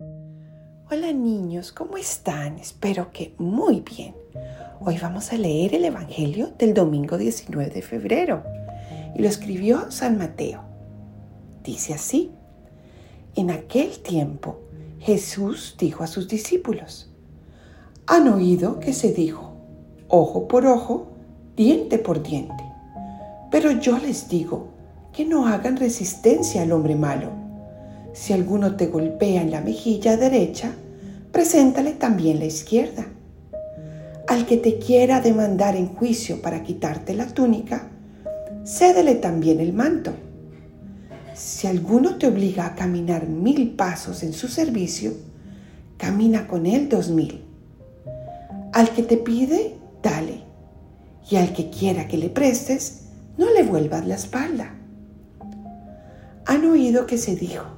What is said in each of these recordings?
Hola niños, ¿cómo están? Espero que muy bien. Hoy vamos a leer el Evangelio del domingo 19 de febrero y lo escribió San Mateo. Dice así, en aquel tiempo Jesús dijo a sus discípulos, han oído que se dijo, ojo por ojo, diente por diente, pero yo les digo que no hagan resistencia al hombre malo si alguno te golpea en la mejilla derecha, preséntale también la izquierda. Al que te quiera demandar en juicio para quitarte la túnica, cédele también el manto. Si alguno te obliga a caminar mil pasos en su servicio, camina con él dos mil. Al que te pide, dale. Y al que quiera que le prestes, no le vuelvas la espalda. Han oído que se dijo,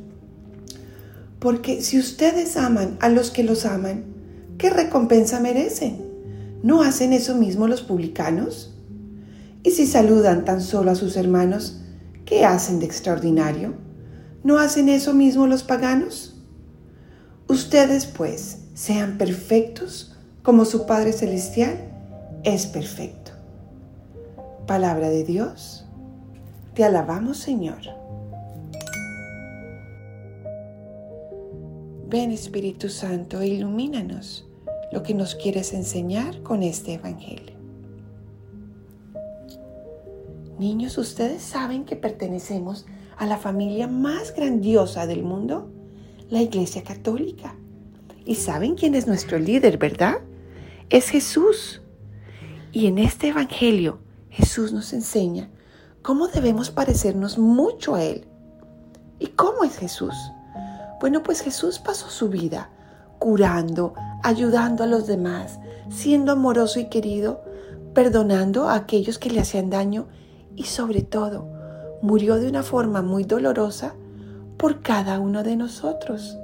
Porque si ustedes aman a los que los aman, ¿qué recompensa merecen? ¿No hacen eso mismo los publicanos? Y si saludan tan solo a sus hermanos, ¿qué hacen de extraordinario? ¿No hacen eso mismo los paganos? Ustedes pues sean perfectos como su Padre Celestial es perfecto. Palabra de Dios, te alabamos Señor. Ven Espíritu Santo e ilumínanos lo que nos quieres enseñar con este Evangelio. Niños, ¿ustedes saben que pertenecemos a la familia más grandiosa del mundo? La Iglesia Católica. Y saben quién es nuestro líder, ¿verdad? Es Jesús. Y en este Evangelio Jesús nos enseña cómo debemos parecernos mucho a Él. ¿Y cómo es Jesús? Bueno, pues Jesús pasó su vida curando, ayudando a los demás, siendo amoroso y querido, perdonando a aquellos que le hacían daño y sobre todo murió de una forma muy dolorosa por cada uno de nosotros.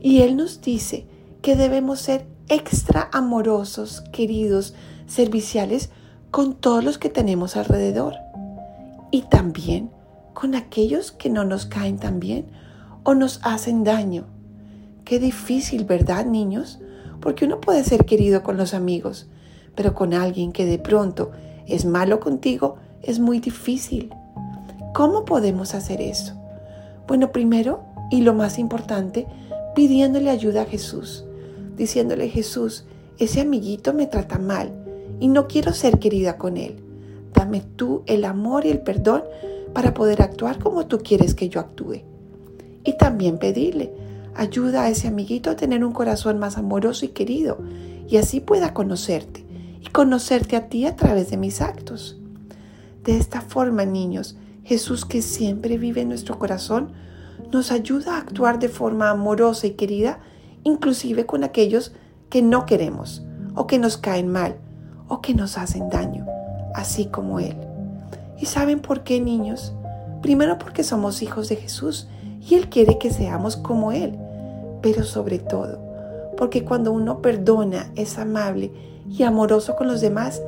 Y Él nos dice que debemos ser extra amorosos, queridos, serviciales con todos los que tenemos alrededor y también con aquellos que no nos caen tan bien o nos hacen daño. Qué difícil, ¿verdad, niños? Porque uno puede ser querido con los amigos, pero con alguien que de pronto es malo contigo es muy difícil. ¿Cómo podemos hacer eso? Bueno, primero, y lo más importante, pidiéndole ayuda a Jesús, diciéndole Jesús, ese amiguito me trata mal y no quiero ser querida con él. Dame tú el amor y el perdón para poder actuar como tú quieres que yo actúe y también pedirle ayuda a ese amiguito a tener un corazón más amoroso y querido y así pueda conocerte y conocerte a ti a través de mis actos. De esta forma, niños, Jesús que siempre vive en nuestro corazón nos ayuda a actuar de forma amorosa y querida, inclusive con aquellos que no queremos o que nos caen mal o que nos hacen daño, así como Él. ¿Y saben por qué, niños? Primero porque somos hijos de Jesús y Él quiere que seamos como Él, pero sobre todo, porque cuando uno perdona, es amable y amoroso con los demás,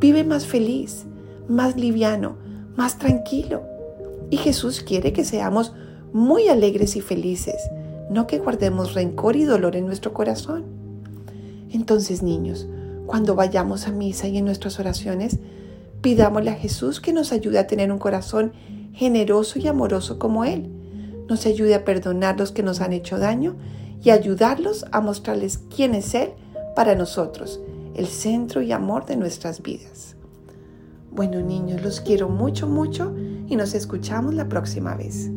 vive más feliz, más liviano, más tranquilo. Y Jesús quiere que seamos muy alegres y felices, no que guardemos rencor y dolor en nuestro corazón. Entonces, niños, cuando vayamos a misa y en nuestras oraciones, pidámosle a Jesús que nos ayude a tener un corazón generoso y amoroso como Él nos ayude a perdonar los que nos han hecho daño y ayudarlos a mostrarles quién es Él para nosotros, el centro y amor de nuestras vidas. Bueno niños, los quiero mucho, mucho y nos escuchamos la próxima vez.